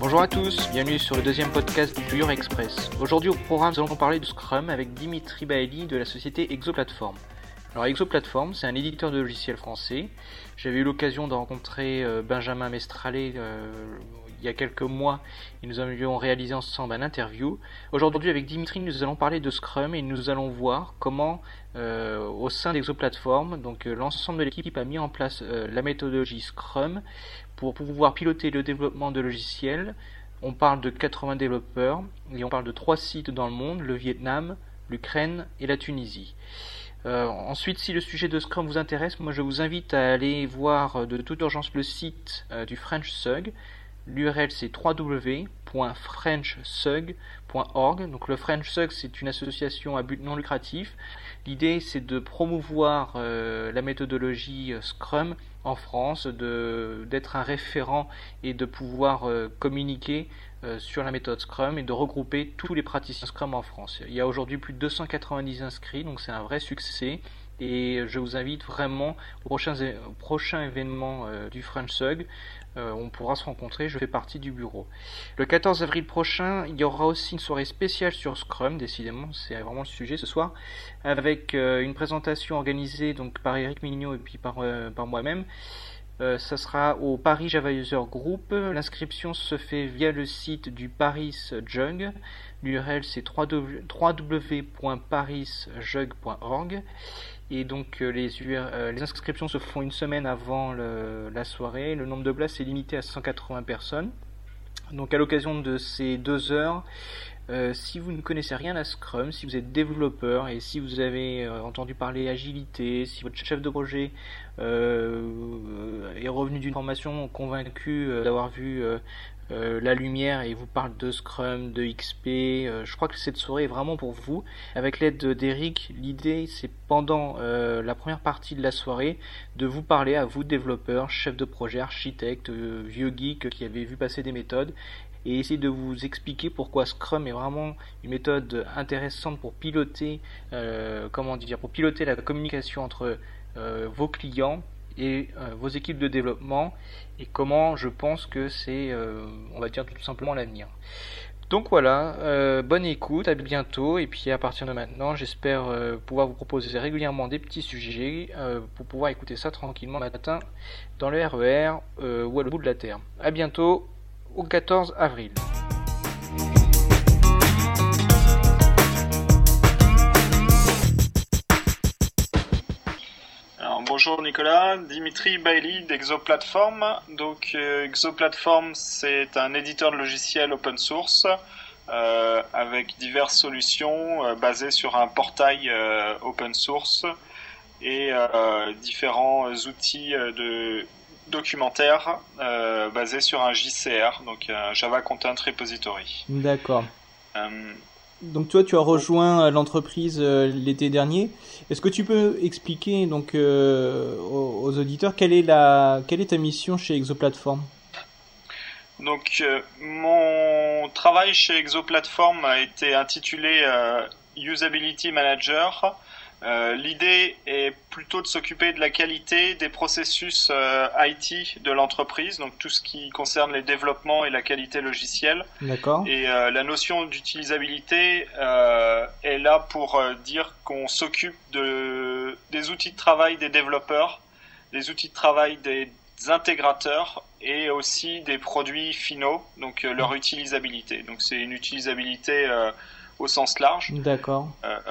Bonjour à tous, bienvenue sur le deuxième podcast du Your Express. Aujourd'hui au programme, nous allons parler de Scrum avec Dimitri Baeli de la société Exoplatform. Alors Exoplatform, c'est un éditeur de logiciels français. J'avais eu l'occasion de rencontrer euh, Benjamin Mestralet euh, il y a quelques mois et nous avions réalisé ensemble un interview. Aujourd'hui avec Dimitri, nous allons parler de Scrum et nous allons voir comment euh, au sein d'Exoplatform, donc l'ensemble de l'équipe a mis en place la méthodologie Scrum pour pouvoir piloter le développement de logiciels. On parle de 80 développeurs et on parle de trois sites dans le monde, le Vietnam, l'Ukraine et la Tunisie. Euh, ensuite, si le sujet de Scrum vous intéresse, moi je vous invite à aller voir de toute urgence le site euh, du French Sug. L'URL c'est www.frenchsug.org. Donc le French Sug c'est une association à but non lucratif. L'idée c'est de promouvoir euh, la méthodologie Scrum en France, d'être un référent et de pouvoir communiquer sur la méthode Scrum et de regrouper tous les praticiens Scrum en France. Il y a aujourd'hui plus de 290 inscrits, donc c'est un vrai succès. Et je vous invite vraiment au prochain, prochain événement du French Sug euh, on pourra se rencontrer, je fais partie du bureau. Le 14 avril prochain, il y aura aussi une soirée spéciale sur Scrum, décidément, c'est vraiment le sujet ce soir, avec euh, une présentation organisée donc par Eric Mignot et puis par, euh, par moi-même. ça sera au Paris Java User Group. L'inscription se fait via le site du Paris Jug. L'URL c'est www.parisjug.org. Et donc euh, les, euh, les, inscriptions se font une semaine avant la soirée. Le nombre de places est limité à 180 personnes. Donc à l'occasion de ces deux heures, euh, si vous ne connaissez rien à Scrum, si vous êtes développeur et si vous avez entendu parler agilité, si votre chef de projet est revenu d'une formation convaincu d'avoir vu euh, la lumière et vous parle de Scrum, de XP. Euh, je crois que cette soirée est vraiment pour vous. Avec l'aide d'Eric, l'idée c'est pendant euh, la première partie de la soirée de vous parler à vous développeurs, chefs de projet, architectes, vieux geeks qui avaient vu passer des méthodes et essayer de vous expliquer pourquoi Scrum est vraiment une méthode intéressante pour piloter, comment dire, pour piloter la communication entre vos clients et euh, vos équipes de développement et comment je pense que c'est, euh, on va dire tout simplement l'avenir. Donc voilà, euh, bonne écoute, à bientôt et puis à partir de maintenant, j'espère pouvoir vous proposer régulièrement des petits sujets pour pouvoir écouter ça tranquillement matin dans le RER e ou à le bout de la terre. À bientôt au 14 avril. Bonjour Nicolas, Dimitri Bailey d'Exoplatform. Donc euh, Exoplatform c'est un éditeur de logiciels open source euh, avec diverses solutions euh, basées sur un portail open source et différents outils de documentaire basés sur un JCR, donc un Java Content Repository. D'accord. Donc toi, tu as rejoint l'entreprise l'été dernier. Est-ce que tu peux expliquer donc euh, aux, auditeurs quelle est la quelle est ta mission chez Exoplatform? Donc mon travail chez Exoplatform a été intitulé Usability Manager euh, l'idée est plutôt de s'occuper de la qualité des processus euh, IT de l'entreprise, donc tout ce qui concerne les développements et la qualité logicielle. D'accord. Et euh, la notion d'utilisabilité est là pour dire qu'on s'occupe de, des outils de travail des développeurs, des outils de travail des intégrateurs et aussi des produits finaux, donc leur utilisabilité. Donc c'est une utilisabilité au sens large. D'accord. Euh, euh,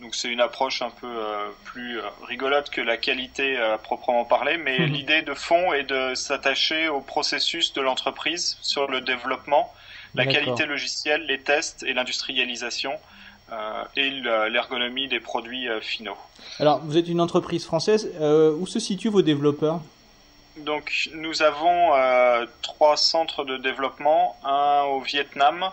donc c'est une approche un peu euh, plus rigolote que la qualité à proprement parler, mais mhm. l'idée de fond est de s'attacher au processus de l'entreprise sur le développement, la qualité logicielle, les tests et l'industrialisation. et l'ergonomie des produits finaux. Alors, vous êtes une entreprise française. où se situent vos développeurs? Donc, nous avons trois centres de développement, un au Vietnam,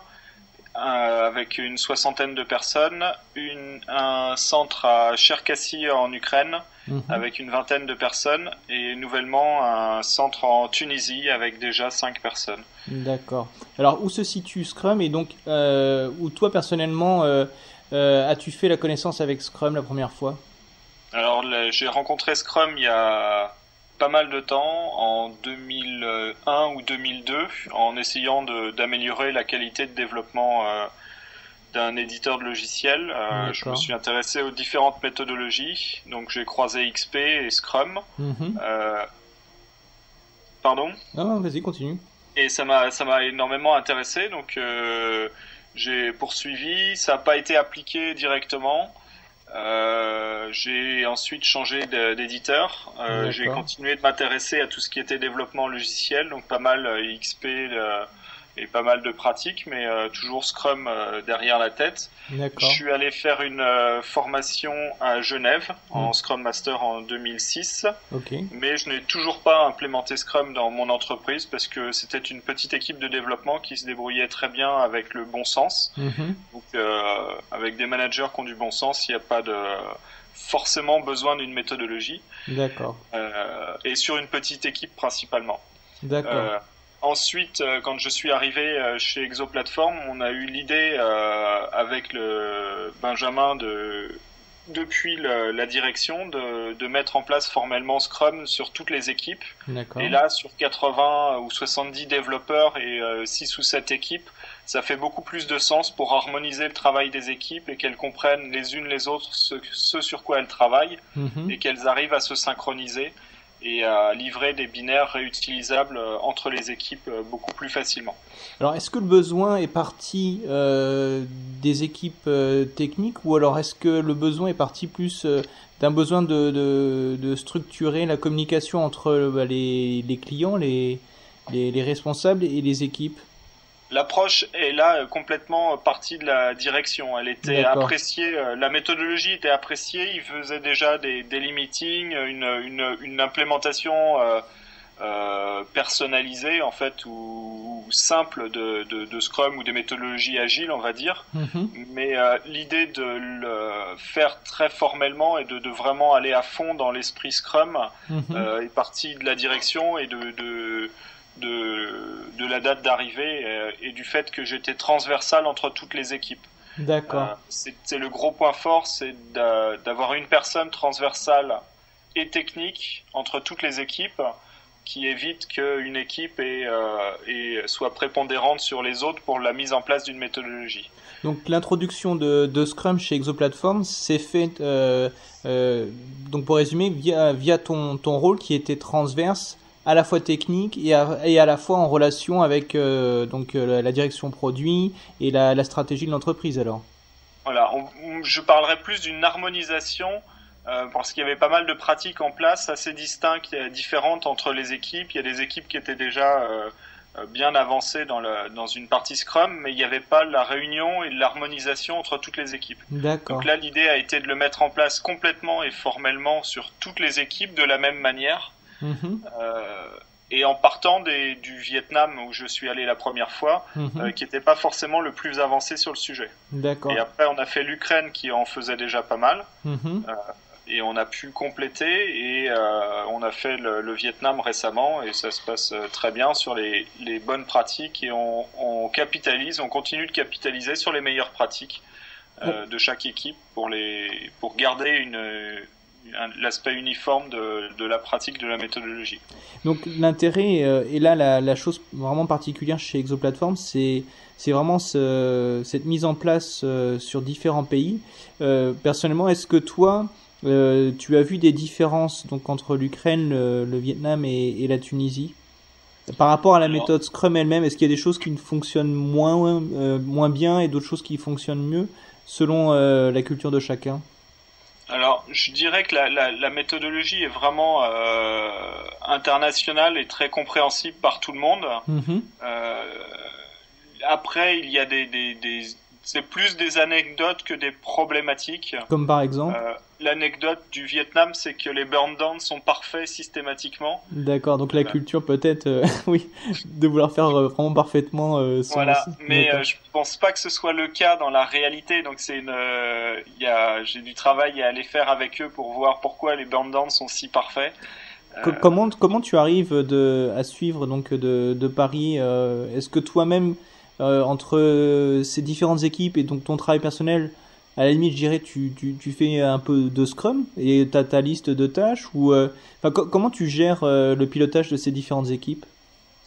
euh, avec une soixantaine de personnes, une, un centre à Cherkassy en Ukraine mhm. avec une vingtaine de personnes et nouvellement un centre en Tunisie avec déjà cinq personnes. D'accord. Alors où se situe Scrum et donc euh, où toi personnellement euh, as-tu fait la connaissance avec Scrum la première fois? Alors, j'ai rencontré Scrum il y a pas mal de temps, en 2001 ou 2002, en essayant d'améliorer la qualité de développement euh, d'un éditeur de logiciel. Euh, je me suis intéressé aux différentes méthodologies, donc j'ai croisé XP et Scrum. Mhm. Euh, pardon? Non, vas-y, continue. Et ça m'a ça m'a énormément intéressé, donc j'ai poursuivi. Ça n'a pas été appliqué directement. Euh, j'ai ensuite changé d'éditeur. Euh, j'ai continué de m'intéresser à tout ce qui était développement logiciel, donc pas mal euh, XP, et pas mal de pratiques, mais euh, toujours Scrum euh, derrière la tête. Je suis allé faire une euh, formation à Genève en mm. Scrum Master en 2006, mais je n'ai toujours pas implémenté Scrum dans mon entreprise parce que c'était une petite équipe de développement qui se débrouillait très bien avec le bon sens. Mm-hmm. Donc, avec des managers qui ont du bon sens, il n'y a pas de forcément besoin d'une méthodologie. D'accord. et sur une petite équipe principalement. D'accord. Ensuite, euh, quand je suis arrivé euh, chez Exoplatform, on a eu l'idée euh, avec le Benjamin de depuis la direction de, de, mettre en place formellement Scrum sur toutes les équipes. Et là, sur 80 ou 70 développeurs et 6 ou 7 équipes, ça fait beaucoup plus de sens pour harmoniser le travail des équipes et qu'elles comprennent les unes les autres ce, sur quoi elles travaillent mhm. et qu'elles arrivent à se synchroniser et à livrer des binaires réutilisables euh, entre les équipes euh, beaucoup plus facilement. Alors, est-ce que le besoin est parti euh, des équipes techniques ou alors est-ce que le besoin est parti plus d'un besoin de, de, de, structurer la communication entre bah, les, les, clients, les, les, les responsables et les équipes? L'approche est là euh, complètement partie de la direction. Elle était appréciée, euh, la méthodologie était appréciée. Il faisait déjà des daily meetings, une, une, une implémentation euh, euh, personnalisée en fait ou, simple de, de, de, Scrum ou des méthodologies agiles, on va dire. Mhm. Mais l'idée de le faire très formellement et de, de vraiment aller à fond dans l'esprit Scrum mhm. est partie de la direction et de, de la date d'arrivée euh, et, du fait que j'étais transversal entre toutes les équipes. D'accord. Euh, c'est le gros point fort, c'est d'avoir une personne transversale et technique entre toutes les équipes qui évite qu'une équipe euh, soit prépondérante sur les autres pour la mise en place d'une méthodologie. Donc l'introduction de, de, Scrum chez Exoplatform s'est faite, donc pour résumer, via, via ton, ton rôle qui était transverse à la fois technique et à, et à la fois en relation avec euh, donc euh, la direction produit et la, la stratégie de l'entreprise alors. Voilà, je parlerai plus d'une harmonisation euh, parce qu'il y avait pas mal de pratiques en place assez distinctes et différentes entre les équipes. Il y a des équipes qui étaient déjà bien avancées dans, le, dans une partie Scrum, mais il n'y avait pas la réunion et l'harmonisation entre toutes les équipes. Donc là, l'idée a été de le mettre en place complètement et formellement sur toutes les équipes de la même manière Mhm. Euh, et en partant des, du Vietnam où je suis allé la première fois, mhm. euh, qui n'était pas forcément le plus avancé sur le sujet. D'accord. Et après, on a fait l'Ukraine qui en faisait déjà pas mal. Mhm. Euh, et on a pu compléter et on a fait le, Vietnam récemment et ça se passe très bien sur les, les bonnes pratiques et on, on, capitalise, on continue de capitaliser sur les meilleures pratiques de chaque équipe pour les pour garder une l'aspect uniforme de, de, la pratique de la méthodologie. Donc l'intérêt, euh, et là la, la, chose vraiment particulière chez Exoplatform, c'est c'est vraiment ce, cette mise en place euh, sur différents pays. Euh, personnellement, est-ce que toi, euh, tu as vu des différences donc entre l'Ukraine, le, le, Vietnam et, et, la Tunisie? Par rapport à la méthode Scrum elle-même Est-ce qu'il y a des choses qui ne fonctionnent moins moins bien et d'autres choses qui fonctionnent mieux selon la culture de chacun? Alors, je dirais que la, la, la méthodologie est vraiment euh, internationale et très compréhensible par tout le monde. Mhm. Euh, après, il y a des, des, des c'est plus des anecdotes que des problématiques. Comme par exemple euh, L'anecdote du Vietnam, c'est que les burn downs sont parfaits systématiquement. D'accord, donc la culture peut-être, euh, oui, de vouloir faire euh, vraiment parfaitement son Voilà, mais je pense pas que ce soit le cas dans la réalité. Donc c'est une, a, j'ai du travail à aller faire avec eux pour voir pourquoi les burn downs sont si parfaits. Comment, comment tu arrives de, à suivre donc de, de Paris Est-ce que toi-même euh, entre ces différentes équipes et donc ton travail personnel, à la limite, je dirais, tu, tu, tu fais un peu de Scrum et tu as ta liste de tâches ou comment tu gères le pilotage de ces différentes équipes?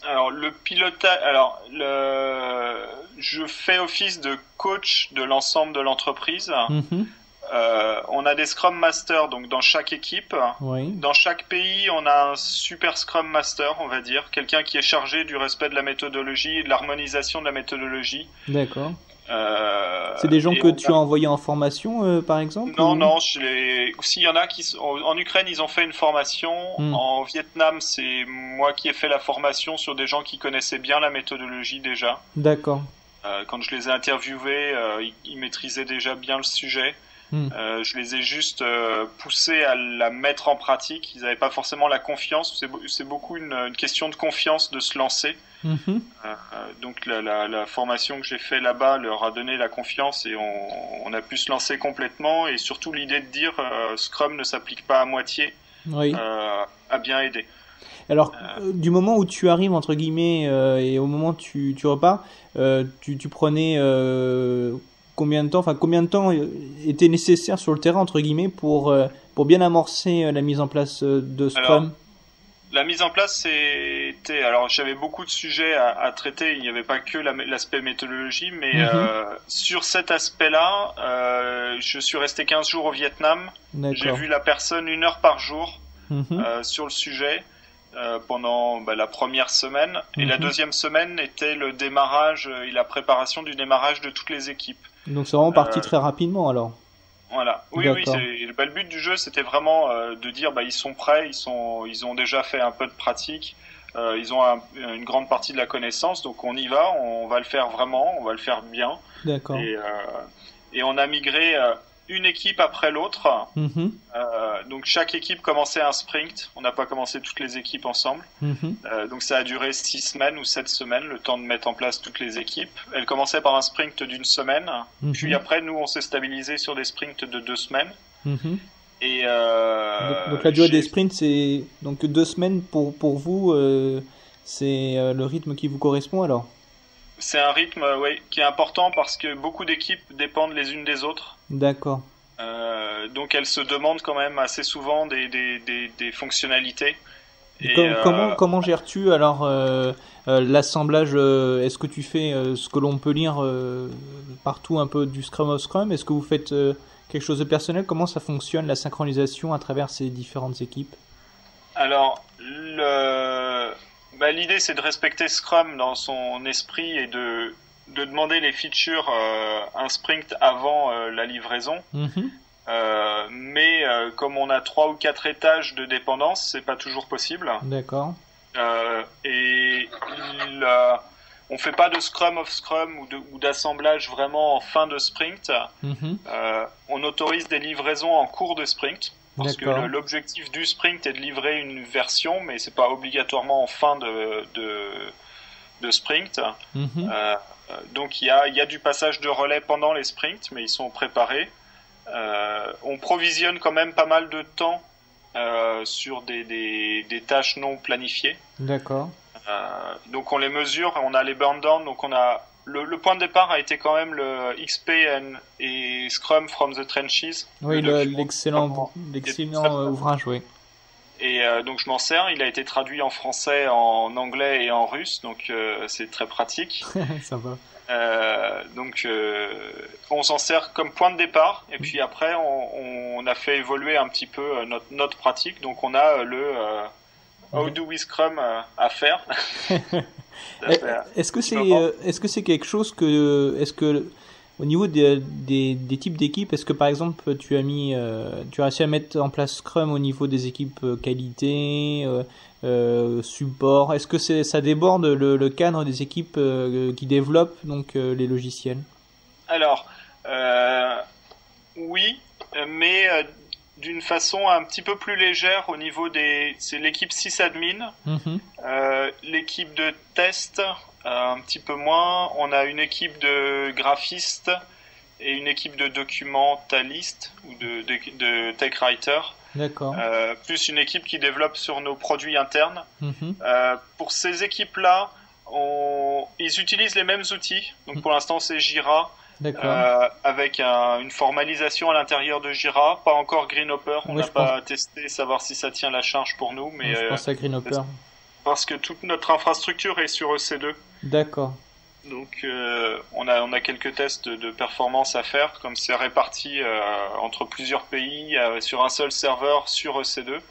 Alors le pilotage, alors le, je fais office de coach de l'ensemble de l'entreprise. Mm-hmm. Euh, on a des Scrum Masters donc dans chaque équipe. Dans chaque pays, on a un super Scrum Master, on va dire, quelqu'un qui est chargé du respect de la méthodologie et de l'harmonisation de la méthodologie. D'accord. Euh, c'est des gens que tu as envoyés en formation, euh, par exemple Non, non. S'il y en a qui en Ukraine, ils ont fait une formation. Hmm. En Vietnam, c'est moi qui ai fait la formation sur des gens qui connaissaient bien la méthodologie déjà. D'accord. quand je les ai interviewés, ils maîtrisaient déjà bien le sujet. Hmm. Euh, je les ai juste euh, poussés à la mettre en pratique. Ils n'avaient pas forcément la confiance. C'est beaucoup une, question de confiance de se lancer. Hmm. Euh, donc la, formation que j'ai fait là-bas leur a donné la confiance et on, a pu se lancer complètement. Et surtout l'idée de dire Scrum ne s'applique pas à moitié a bien aidé. Alors, du moment où tu arrives, entre guillemets, et au moment où tu, tu repars, tu, tu, prenais combien de temps, enfin combien de temps était nécessaire sur le terrain entre guillemets pour euh, pour bien amorcer euh, la mise en place euh, de Scrum La mise en place c'était alors j'avais beaucoup de sujets à, traiter. Il n'y avait pas que l'aspect méthodologie, mais mhm. sur cet aspect-là, je suis resté 15 jours au Vietnam. J'ai vu la personne une heure par jour mhm. sur le sujet. pendant bah, la première semaine et la mhm. deuxième semaine était le démarrage et la préparation du démarrage de toutes les équipes. Donc c'est vraiment parti euh, très rapidement alors. Voilà. Oui, oui. Bah, le but du jeu, c'était vraiment euh, de dire, bah, ils sont prêts, ils sont, ils ont déjà fait un peu de pratique, euh, ils ont une grande partie de la connaissance, donc on y va, on va le faire vraiment, on va le faire bien. D'accord. Et, et, on a migré une équipe après l'autre. Mhm. Euh, donc chaque équipe commençait un sprint. On n'a pas commencé toutes les équipes ensemble. Mhm. Euh, donc ça a duré six semaines ou sept semaines, le temps de mettre en place toutes les équipes. Elle commençait par un sprint d'une semaine. Mhm. Puis après, nous, on s'est stabilisé sur des sprints de deux semaines. Et euh, donc, la durée des sprints, c'est donc deux semaines pour pour vous. c'est le rythme qui vous correspond alors? C'est un rythme ouais, qui est important parce que beaucoup d'équipes dépendent les unes des autres. D'accord. Euh, donc elles se demandent quand même assez souvent des, des, des, fonctionnalités. Et euh, comment gères-tu alors euh, l'assemblage Est-ce que tu fais ce que l'on peut lire partout un peu du Scrum of Scrum? Est-ce que vous faites quelque chose de personnel? Comment ça fonctionne la synchronisation à travers ces différentes équipes? Alors, le... bah, l'idée c'est de respecter Scrum dans son esprit et de de demander les features euh, un sprint avant euh, la livraison. Mhm. Euh, mais comme on a trois ou quatre étages de dépendance, c'est pas toujours possible. D'accord. et il, on fait pas de scrum of scrum ou d'assemblage vraiment en fin de sprint. Mhm. on autorise des livraisons en cours de sprint. Parce que l'objectif du sprint est de livrer une version, mais c'est pas obligatoirement en fin de, de, de sprint. Mhm. Donc il y a, y a, du passage de relais pendant les sprints, mais ils sont préparés. Euh, on provisionne quand même pas mal de temps euh, sur des, des, des, tâches non planifiées. D'accord. donc on les mesure, on a les burn down, donc on a le, le, point de départ a été quand même le XP et Scrum from the Trenches. Oui, l'excellent ouvrage, oui. Et donc je m'en sers. Il a été traduit en français, en anglais et en russe, donc c'est très pratique. Ça va. Euh, donc on s'en sert comme point de départ et puis après on, on, a fait évoluer un petit peu notre, notre pratique donc on a le How do we Scrum à faire. est-ce que c'est est-ce que c'est quelque chose que est-ce que au niveau des, des, des types d'équipes, est-ce que par exemple tu as mis, euh, tu as réussi à mettre en place Scrum au niveau des équipes euh, qualité, euh, euh, support? Est-ce que c'est, ça déborde le, le, cadre des équipes qui développent donc les logiciels? Alors oui, mais d'une façon un petit peu plus légère au niveau des, c'est l'équipe sysadmin, mm l'équipe de test un petit peu moins. On a une équipe de graphistes et une équipe de documentalistes ou de, de, tech writers. D'accord. Euh, plus une équipe qui développe sur nos produits internes. Mhm. Euh, pour ces équipes-là, on... ils utilisent les mêmes outils. Donc pour l'instant, c'est Jira. euh, avec une formalisation à l'intérieur de Jira, pas encore Greenhopper, on n'a pas testé savoir si ça tient la charge pour nous, mais je pense à Greenhopper. Parce que toute notre infrastructure est sur EC2. D'accord. Donc on, a, on a quelques tests de, performance à faire, comme c'est réparti entre plusieurs pays sur un seul serveur sur EC2.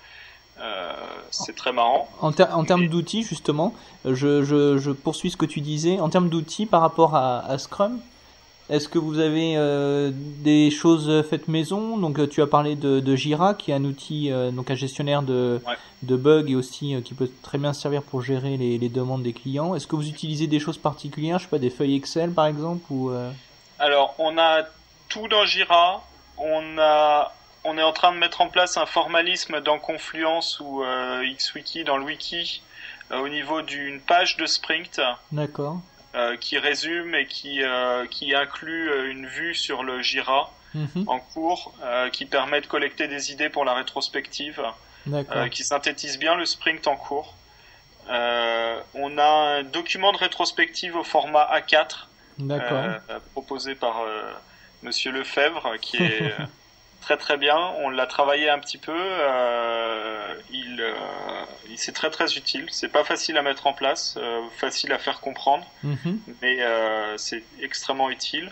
Euh, c'est très marrant. En, en termes d'outils, justement, je, je, je, poursuis ce que tu disais. En termes d'outils par rapport à, à Scrum, est-ce que vous avez euh, des choses faites maison? Donc, euh, tu as parlé de, de, Jira, qui est un outil, donc un gestionnaire de, de bugs et aussi qui peut très bien servir pour gérer les, les demandes des clients. Est-ce que vous utilisez des choses particulières? Je sais pas, des feuilles Excel par exemple ou Alors, on a tout dans Jira. On a on est en train de mettre en place un formalisme dans Confluence ou euh, XWiki, dans le wiki, euh, au niveau d'une page de Sprint. D'accord. Euh, qui résume et qui, qui inclut une vue sur le Jira mhm. en cours, qui permet de collecter des idées pour la rétrospective, qui synthétise bien le sprint en cours. on a un document de rétrospective au format A4 proposé par Monsieur Lefebvre, qui est très très bien. On l'a travaillé un petit peu. Euh, il, euh, il c'est très très utile. C'est pas facile à mettre en place, euh, facile à faire comprendre, mhm. mais c'est extrêmement utile.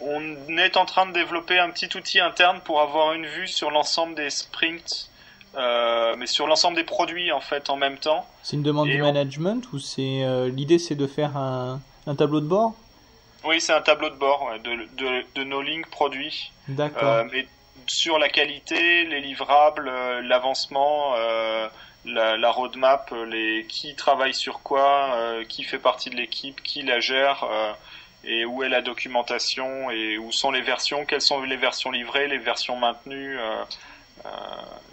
on est en train de développer un petit outil interne pour avoir une vue sur l'ensemble des sprints, mais sur l'ensemble des produits en fait en même temps. C'est une demande du management ou c'est l'idée c'est de faire un, un tableau de bord? Oui, c'est un tableau de bord de, de, de, nos lignes produits. D'accord. Euh, mais sur la qualité, les livrables, euh, l'avancement, euh, la, la, roadmap, les qui travaille sur quoi, qui fait partie de l'équipe, qui la gère, et où est la documentation et où sont les versions, quelles sont les versions livrées, les versions maintenues.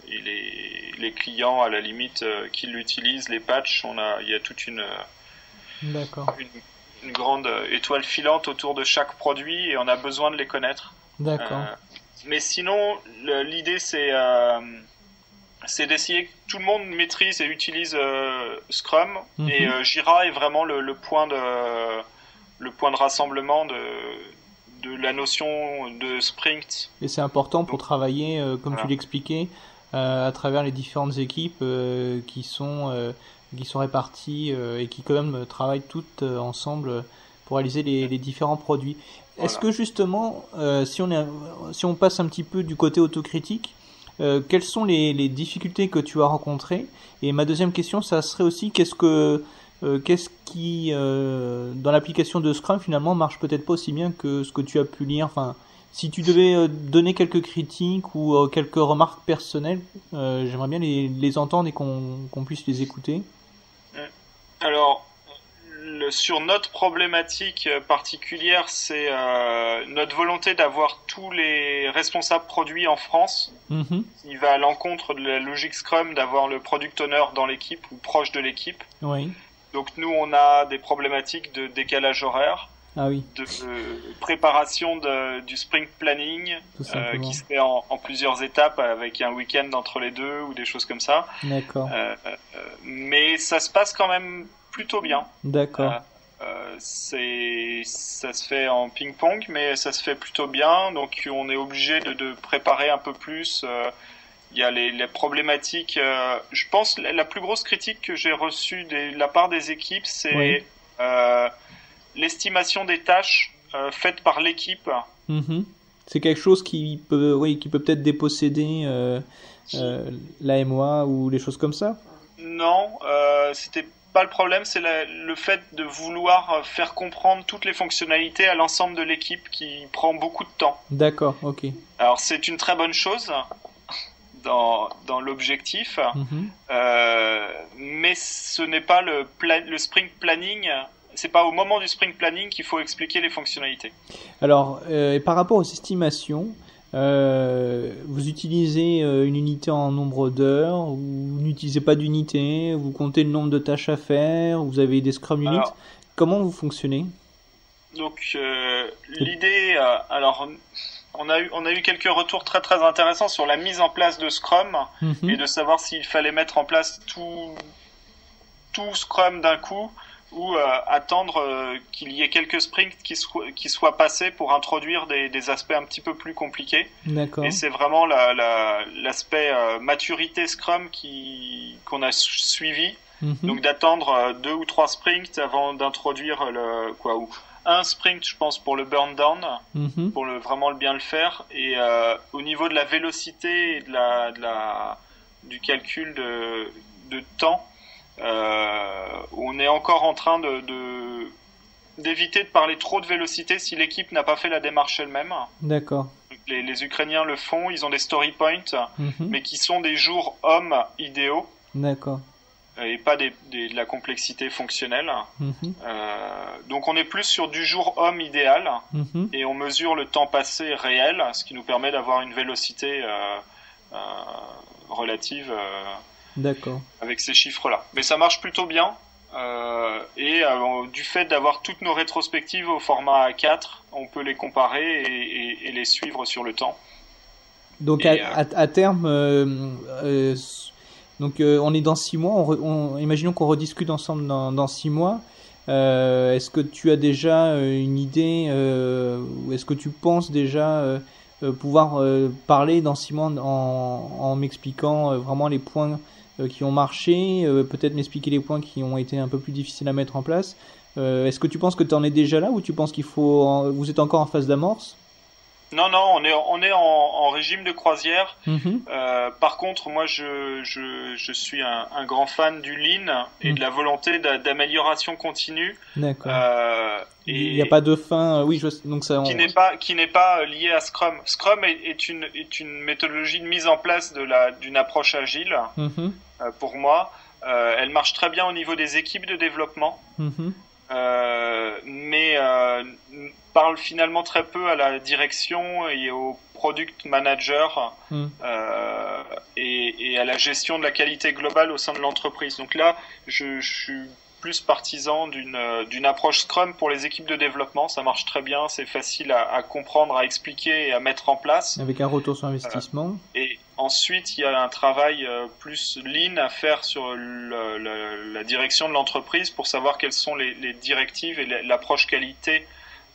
et les, les, clients à la limite qui l'utilisent, les patchs, on a, il y a toute une, D'accord une grande étoile filante autour de chaque produit et on a besoin de les connaître. D'accord. Euh, mais sinon, l'idée c'est euh, c'est d'essayer que tout le monde maîtrise et utilise euh, Scrum mhm. et Jira est vraiment le, point de le point de rassemblement de de la notion de sprint. Et c'est important pour travailler, comme tu l'expliquais, à travers les différentes équipes qui sont qui sont réparties euh, et qui quand même travaillent toutes euh, ensemble pour réaliser les, les différents produits. Est-ce que justement, euh, si, on est, si on passe un petit peu du côté autocritique, quelles sont les, les, difficultés que tu as rencontrées? Et ma deuxième question, ça serait aussi qu'est-ce que qu'est-ce qui dans l'application de Scrum finalement marche peut-être pas aussi bien que ce que tu as pu lire? Enfin, si tu devais donner quelques critiques ou quelques remarques personnelles, j'aimerais bien les, les entendre et qu'on puisse les écouter. Alors, sur notre problématique particulière, c'est euh, notre volonté d'avoir tous les responsables produits en France. Mhm. Il va à l'encontre de la logique Scrum d'avoir le product owner dans l'équipe ou proche de l'équipe. Oui. Donc nous, on a des problématiques de décalage horaire. Ah oui. de préparation de, du sprint planning euh, qui se fait en, en, plusieurs étapes avec un week-end entre les deux ou des choses comme ça. D'accord. Euh, euh, mais ça se passe quand même plutôt bien. D'accord. Euh, c'est ça se fait en ping-pong, mais ça se fait plutôt bien. Donc on est obligé de, de préparer un peu plus. Il y a les, les problématiques. je pense la, plus grosse critique que j'ai reçue de la part des équipes, c'est oui l'estimation des tâches euh, faites par l'équipe. Mhm. C'est quelque chose qui peut, oui, qui peut peut-être déposséder euh, euh, la MOA ou les choses comme ça? Non, c'était pas le problème, c'est le fait de vouloir faire comprendre toutes les fonctionnalités à l'ensemble de l'équipe qui prend beaucoup de temps. D'accord, ok. Alors c'est une très bonne chose dans, dans l'objectif, mhm. mais ce n'est pas le, le sprint planning c'est pas au moment du sprint planning qu'il faut expliquer les fonctionnalités. Alors, euh, par rapport aux estimations, euh, vous utilisez euh, une unité en nombre d'heures, vous n'utilisez pas d'unité, vous comptez le nombre de tâches à faire, vous avez des Scrum Units. Comment vous fonctionnez? Donc, l'idée, alors, on a, eu, on a eu quelques retours très très intéressants sur la mise en place de Scrum mhm. et de savoir s'il fallait mettre en place tout, tout Scrum d'un coup ou attendre qu'il y ait quelques sprints qui, qui soient passés pour introduire des, des, aspects un petit peu plus compliqués. Et c'est vraiment l'aspect la, maturité Scrum qui qu'on a suivi. Mhm. Donc d'attendre deux ou trois sprints avant d'introduire le quoi ou un sprint, je pense, pour le burn down, mhm. pour le, vraiment le bien le faire. Et euh, au niveau de la vélocité et de la, de la, du calcul de, de temps, euh, on est encore en train de, d'éviter de, parler trop de vélocité si l'équipe n'a pas fait la démarche elle-même. D'accord. Les, les, Ukrainiens le font, ils ont des story points, mhm. mais qui sont des jours hommes idéaux. D'accord et pas des, de la complexité fonctionnelle. Mhm. Euh, donc on est plus sur du jour homme idéal mhm. et on mesure le temps passé réel, ce qui nous permet d'avoir une vélocité euh, euh, relative avec ces chiffres-là. Mais ça marche plutôt bien. et du fait d'avoir toutes nos rétrospectives au format A4, on peut les comparer et, et, les suivre sur le temps. Donc à, à, terme, donc euh, on est dans six mois, on, imaginons qu'on rediscute ensemble dans, dans six mois. Euh, est-ce que tu as déjà euh, une idée ou est-ce que tu penses déjà pouvoir parler dans six mois en, en m'expliquant vraiment les points qui ont marché, peut-être m'expliquer les points qui ont été un peu plus difficiles à mettre en place. Est-ce que tu penses que tu en es déjà là ou tu penses qu'il faut vous êtes encore en phase d'amorce? Non, non, on est, on est en, régime de croisière. Mhm. Euh, par contre, moi, je, je, je suis un, un, grand fan du lean et mhm. de la volonté d'amélioration continue. D'accord. Euh, il n'y a pas de fin, euh, oui, je, donc ça. Qui n'est pas, qui n'est pas lié à Scrum. Scrum est, est, une, est une méthodologie de mise en place de la, d'une approche agile. Mhm. Euh, pour moi, elle marche très bien au niveau des équipes de développement. Mais parle finalement très peu à la direction et au product manager hmm. euh, et, et, à la gestion de la qualité globale au sein de l'entreprise. Donc là, je, je suis plus partisan d'une approche Scrum pour les équipes de développement. Ça marche très bien, c'est facile à, à, comprendre, à expliquer et à mettre en place. Avec un retour sur investissement. Euh, ensuite, il y a un travail euh, plus lean à faire sur le, le, la direction de l'entreprise pour savoir quelles sont les, les directives et l'approche qualité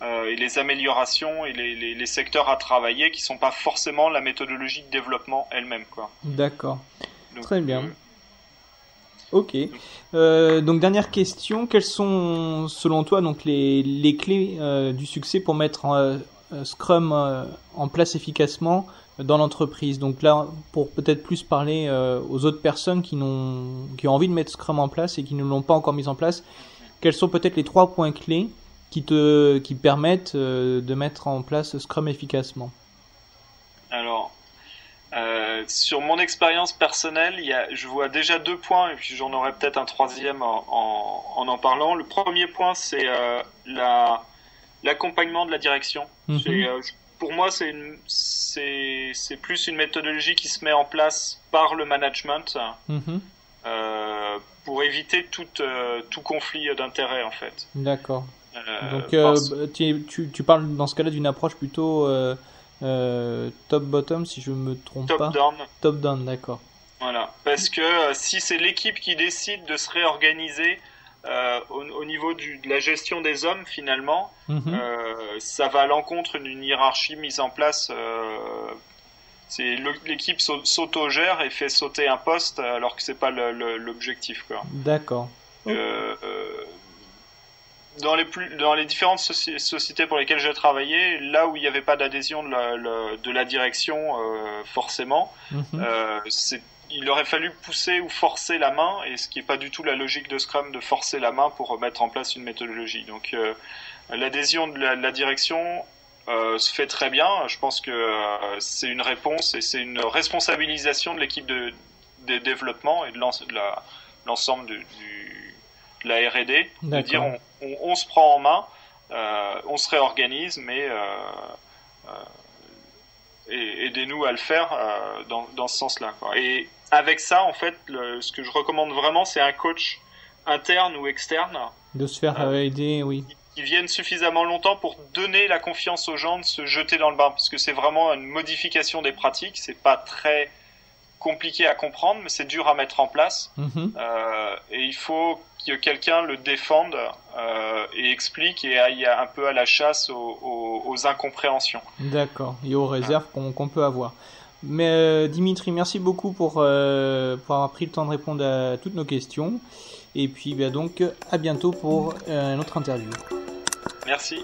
euh, et les améliorations et les, les, les, secteurs à travailler qui sont pas forcément la méthodologie de développement elle-même. D'accord. Très bien. Euh, ok. Euh, donc dernière question, quelles sont selon toi donc les, les clés du succès pour mettre Scrum en place efficacement dans l'entreprise Donc là, pour peut-être plus parler aux autres personnes qui, n'ont, qui ont envie de mettre Scrum en place et qui ne l'ont pas encore mis en place, quels sont peut-être les trois points clés qui te qui permettent euh, de mettre en place Scrum efficacement? Alors, euh, sur mon expérience personnelle, il y a, je vois déjà deux points, et puis j'en aurai peut-être un troisième en, en, en, parlant. Le premier point, c'est euh, la, l'accompagnement de la direction. Mhm. Euh, pour moi, c'est, c'est, c'est plus une méthodologie qui se met en place par le management mhm. euh, pour éviter tout, tout conflit d'intérêt, en fait. D'accord. Euh, Donc euh, bah, tu, tu, tu, parles dans ce cas-là d'une approche plutôt euh, top-bottom si je me trompe top pas. Down. Top-down, d'accord. Voilà, parce que si c'est l'équipe qui décide de se réorganiser euh, au, au, niveau du, de la gestion des hommes, finalement, mhm. euh, ça va à l'encontre d'une hiérarchie mise en place. Euh, c'est l'équipe s'autogère et fait sauter un poste alors que c'est pas l'objectif. D'accord dans les plus dans les différentes sociétés pour lesquelles j'ai travaillé, là où il n'y avait pas d'adhésion de la, de la direction euh, forcément, mhm. euh, il aurait fallu pousser ou forcer la main, et ce qui n'est pas du tout la logique de Scrum de forcer la main pour mettre en place une méthodologie. Donc euh, l'adhésion de la, la direction euh, se fait très bien. Je pense que euh, c'est une réponse et c'est une responsabilisation de l'équipe de, de, développement et de l'ensemble de la R&D, de dire on, on, se prend en main, on se réorganise, mais euh aidez-nous à le faire euh, dans, dans, ce sens-là. Et avec ça, en fait, le, ce que je recommande vraiment, c'est un coach interne ou externe. De se faire aider, oui. Qui viennent suffisamment longtemps pour donner la confiance aux gens de se jeter dans le bain, parce que c'est vraiment une modification des pratiques. C'est pas très compliqué à comprendre, mais c'est dur à mettre en place. Mhm. et il faut que quelqu'un le défende et explique et aille un peu à la chasse aux, incompréhensions. D'accord, et aux réserves qu'on peut avoir. Mais Dimitri, merci beaucoup pour, pour avoir pris le temps de répondre à toutes nos questions. Et puis bah, donc à bientôt pour une autre interview. Merci.